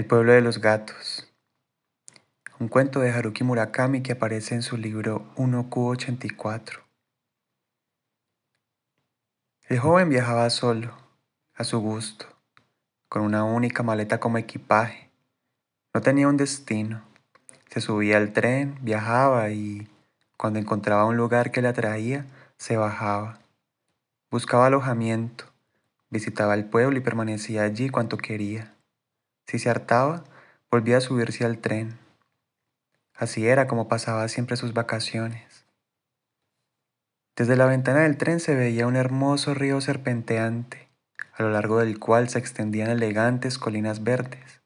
El pueblo de los gatos. Un cuento de Haruki Murakami que aparece en su libro 1Q84. El joven viajaba solo, a su gusto, con una única maleta como equipaje. No tenía un destino. Se subía al tren, viajaba y, cuando encontraba un lugar que le atraía, se bajaba. Buscaba alojamiento, visitaba el pueblo y permanecía allí cuanto quería. Si se hartaba, volvía a subirse al tren. Así era como pasaba siempre sus vacaciones. Desde la ventana del tren se veía un hermoso río serpenteante, a lo largo del cual se extendían elegantes colinas verdes.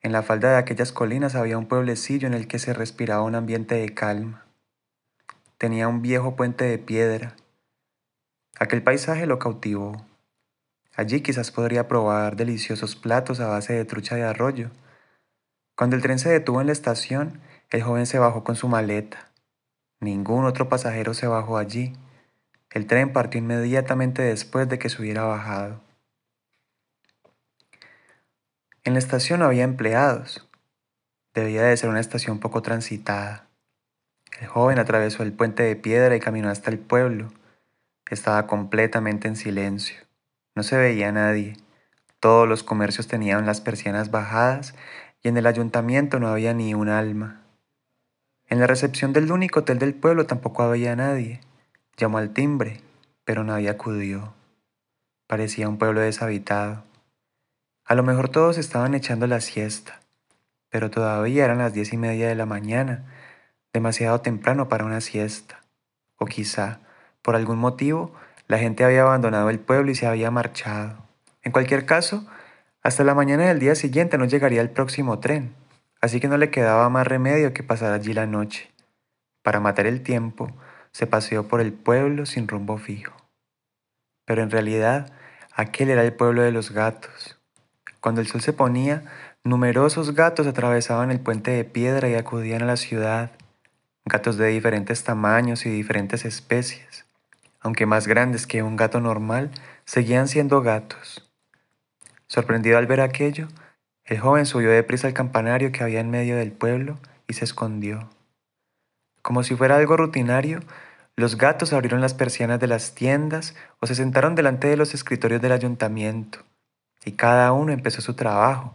En la falda de aquellas colinas había un pueblecillo en el que se respiraba un ambiente de calma. Tenía un viejo puente de piedra. Aquel paisaje lo cautivó. Allí quizás podría probar deliciosos platos a base de trucha de arroyo. Cuando el tren se detuvo en la estación, el joven se bajó con su maleta. Ningún otro pasajero se bajó allí. El tren partió inmediatamente después de que se hubiera bajado. En la estación no había empleados. Debía de ser una estación poco transitada. El joven atravesó el puente de piedra y caminó hasta el pueblo. Estaba completamente en silencio. No se veía nadie. Todos los comercios tenían las persianas bajadas y en el ayuntamiento no había ni un alma. En la recepción del único hotel del pueblo tampoco había nadie. Llamó al timbre, pero nadie acudió. Parecía un pueblo deshabitado. A lo mejor todos estaban echando la siesta, pero todavía eran las diez y media de la mañana, demasiado temprano para una siesta. O quizá, por algún motivo, la gente había abandonado el pueblo y se había marchado. En cualquier caso, hasta la mañana del día siguiente no llegaría el próximo tren, así que no le quedaba más remedio que pasar allí la noche. Para matar el tiempo, se paseó por el pueblo sin rumbo fijo. Pero en realidad, aquel era el pueblo de los gatos. Cuando el sol se ponía, numerosos gatos atravesaban el puente de piedra y acudían a la ciudad, gatos de diferentes tamaños y diferentes especies aunque más grandes que un gato normal, seguían siendo gatos. Sorprendido al ver aquello, el joven subió deprisa al campanario que había en medio del pueblo y se escondió. Como si fuera algo rutinario, los gatos abrieron las persianas de las tiendas o se sentaron delante de los escritorios del ayuntamiento, y cada uno empezó su trabajo.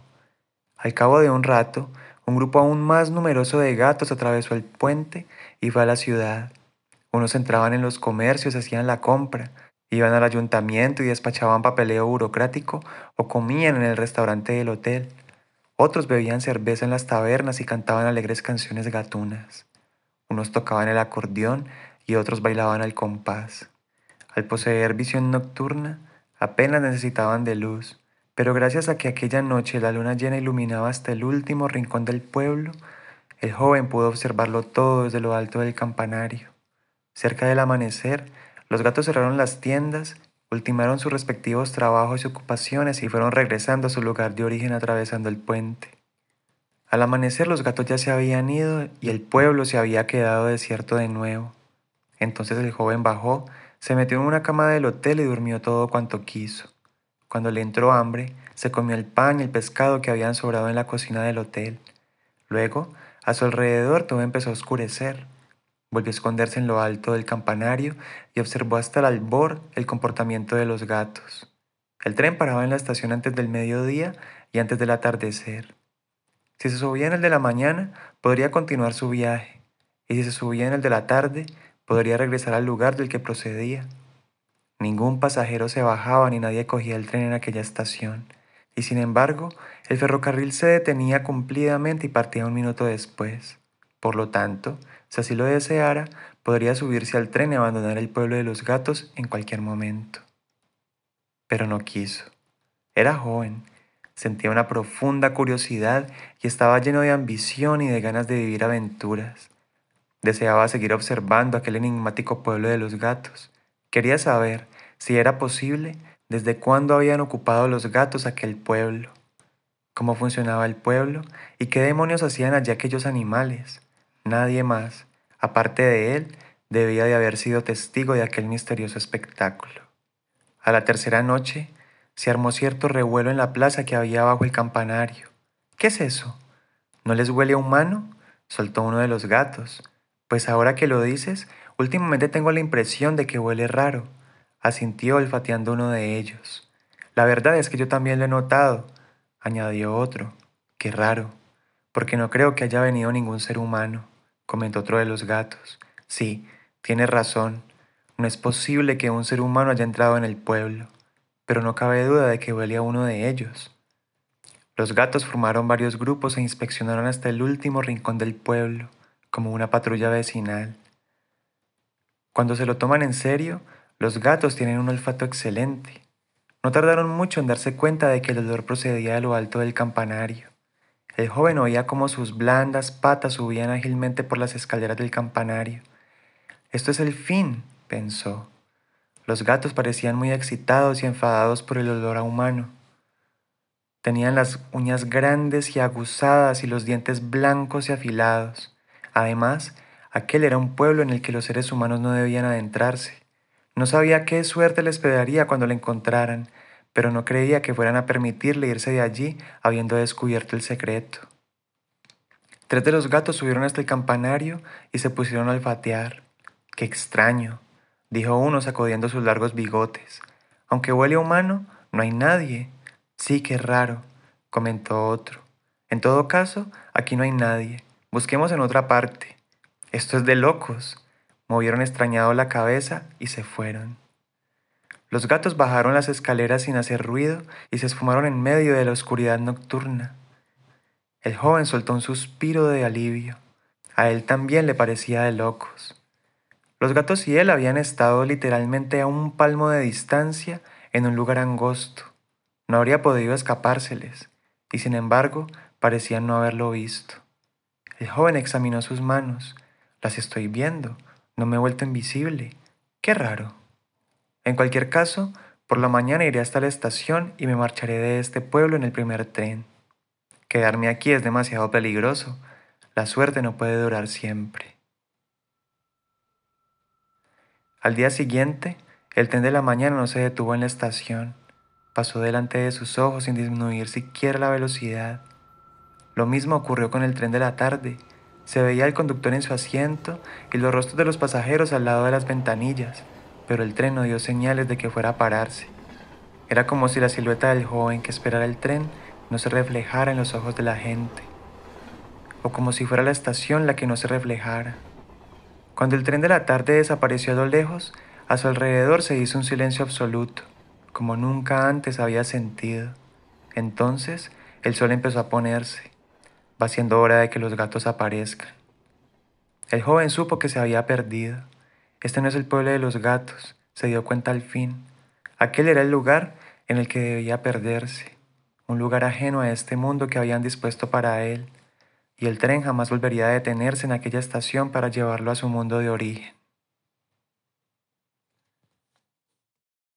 Al cabo de un rato, un grupo aún más numeroso de gatos atravesó el puente y fue a la ciudad. Unos entraban en los comercios, hacían la compra, iban al ayuntamiento y despachaban papeleo burocrático o comían en el restaurante del hotel. Otros bebían cerveza en las tabernas y cantaban alegres canciones gatunas. Unos tocaban el acordeón y otros bailaban al compás. Al poseer visión nocturna, apenas necesitaban de luz, pero gracias a que aquella noche la luna llena iluminaba hasta el último rincón del pueblo, el joven pudo observarlo todo desde lo alto del campanario. Cerca del amanecer, los gatos cerraron las tiendas, ultimaron sus respectivos trabajos y ocupaciones y fueron regresando a su lugar de origen atravesando el puente. Al amanecer los gatos ya se habían ido y el pueblo se había quedado desierto de nuevo. Entonces el joven bajó, se metió en una cama del hotel y durmió todo cuanto quiso. Cuando le entró hambre, se comió el pan y el pescado que habían sobrado en la cocina del hotel. Luego, a su alrededor todo empezó a oscurecer. Volvió a esconderse en lo alto del campanario y observó hasta el albor el comportamiento de los gatos. El tren paraba en la estación antes del mediodía y antes del atardecer. Si se subía en el de la mañana, podría continuar su viaje, y si se subía en el de la tarde, podría regresar al lugar del que procedía. Ningún pasajero se bajaba ni nadie cogía el tren en aquella estación, y sin embargo, el ferrocarril se detenía cumplidamente y partía un minuto después. Por lo tanto, si así lo deseara, podría subirse al tren y abandonar el pueblo de los gatos en cualquier momento. Pero no quiso. Era joven, sentía una profunda curiosidad y estaba lleno de ambición y de ganas de vivir aventuras. Deseaba seguir observando aquel enigmático pueblo de los gatos. Quería saber, si era posible, desde cuándo habían ocupado los gatos aquel pueblo, cómo funcionaba el pueblo y qué demonios hacían allí aquellos animales. Nadie más, aparte de él, debía de haber sido testigo de aquel misterioso espectáculo. A la tercera noche, se armó cierto revuelo en la plaza que había bajo el campanario. ¿Qué es eso? ¿No les huele a humano? soltó uno de los gatos. Pues ahora que lo dices, últimamente tengo la impresión de que huele raro, asintió olfateando uno de ellos. La verdad es que yo también lo he notado, añadió otro. Qué raro, porque no creo que haya venido ningún ser humano, comentó otro de los gatos. Sí, tienes razón, no es posible que un ser humano haya entrado en el pueblo, pero no cabe duda de que huele a uno de ellos. Los gatos formaron varios grupos e inspeccionaron hasta el último rincón del pueblo, como una patrulla vecinal. Cuando se lo toman en serio, los gatos tienen un olfato excelente. No tardaron mucho en darse cuenta de que el olor procedía de lo alto del campanario. El joven oía cómo sus blandas patas subían ágilmente por las escaleras del campanario. Esto es el fin, pensó. Los gatos parecían muy excitados y enfadados por el olor a humano. Tenían las uñas grandes y aguzadas y los dientes blancos y afilados. Además, aquel era un pueblo en el que los seres humanos no debían adentrarse. No sabía qué suerte les esperaría cuando le encontraran, pero no creía que fueran a permitirle irse de allí habiendo descubierto el secreto. Tres de los gatos subieron hasta el campanario y se pusieron a olfatear. ¡Qué extraño! dijo uno sacudiendo sus largos bigotes. Aunque huele humano, no hay nadie. Sí, qué raro, comentó otro. En todo caso, aquí no hay nadie. Busquemos en otra parte. Esto es de locos. Movieron extrañado la cabeza y se fueron. Los gatos bajaron las escaleras sin hacer ruido y se esfumaron en medio de la oscuridad nocturna. El joven soltó un suspiro de alivio. A él también le parecía de locos. Los gatos y él habían estado literalmente a un palmo de distancia en un lugar angosto, no habría podido escapárseles, y sin embargo parecían no haberlo visto. El joven examinó sus manos. Las estoy viendo. No me he vuelto invisible. Qué raro. En cualquier caso, por la mañana iré hasta la estación y me marcharé de este pueblo en el primer tren. Quedarme aquí es demasiado peligroso. La suerte no puede durar siempre. Al día siguiente, el tren de la mañana no se detuvo en la estación pasó delante de sus ojos sin disminuir siquiera la velocidad. Lo mismo ocurrió con el tren de la tarde. Se veía el conductor en su asiento y los rostros de los pasajeros al lado de las ventanillas, pero el tren no dio señales de que fuera a pararse. Era como si la silueta del joven que esperara el tren no se reflejara en los ojos de la gente, o como si fuera la estación la que no se reflejara. Cuando el tren de la tarde desapareció a lo lejos, a su alrededor se hizo un silencio absoluto como nunca antes había sentido. Entonces el sol empezó a ponerse. Va siendo hora de que los gatos aparezcan. El joven supo que se había perdido. Este no es el pueblo de los gatos, se dio cuenta al fin. Aquel era el lugar en el que debía perderse, un lugar ajeno a este mundo que habían dispuesto para él, y el tren jamás volvería a detenerse en aquella estación para llevarlo a su mundo de origen.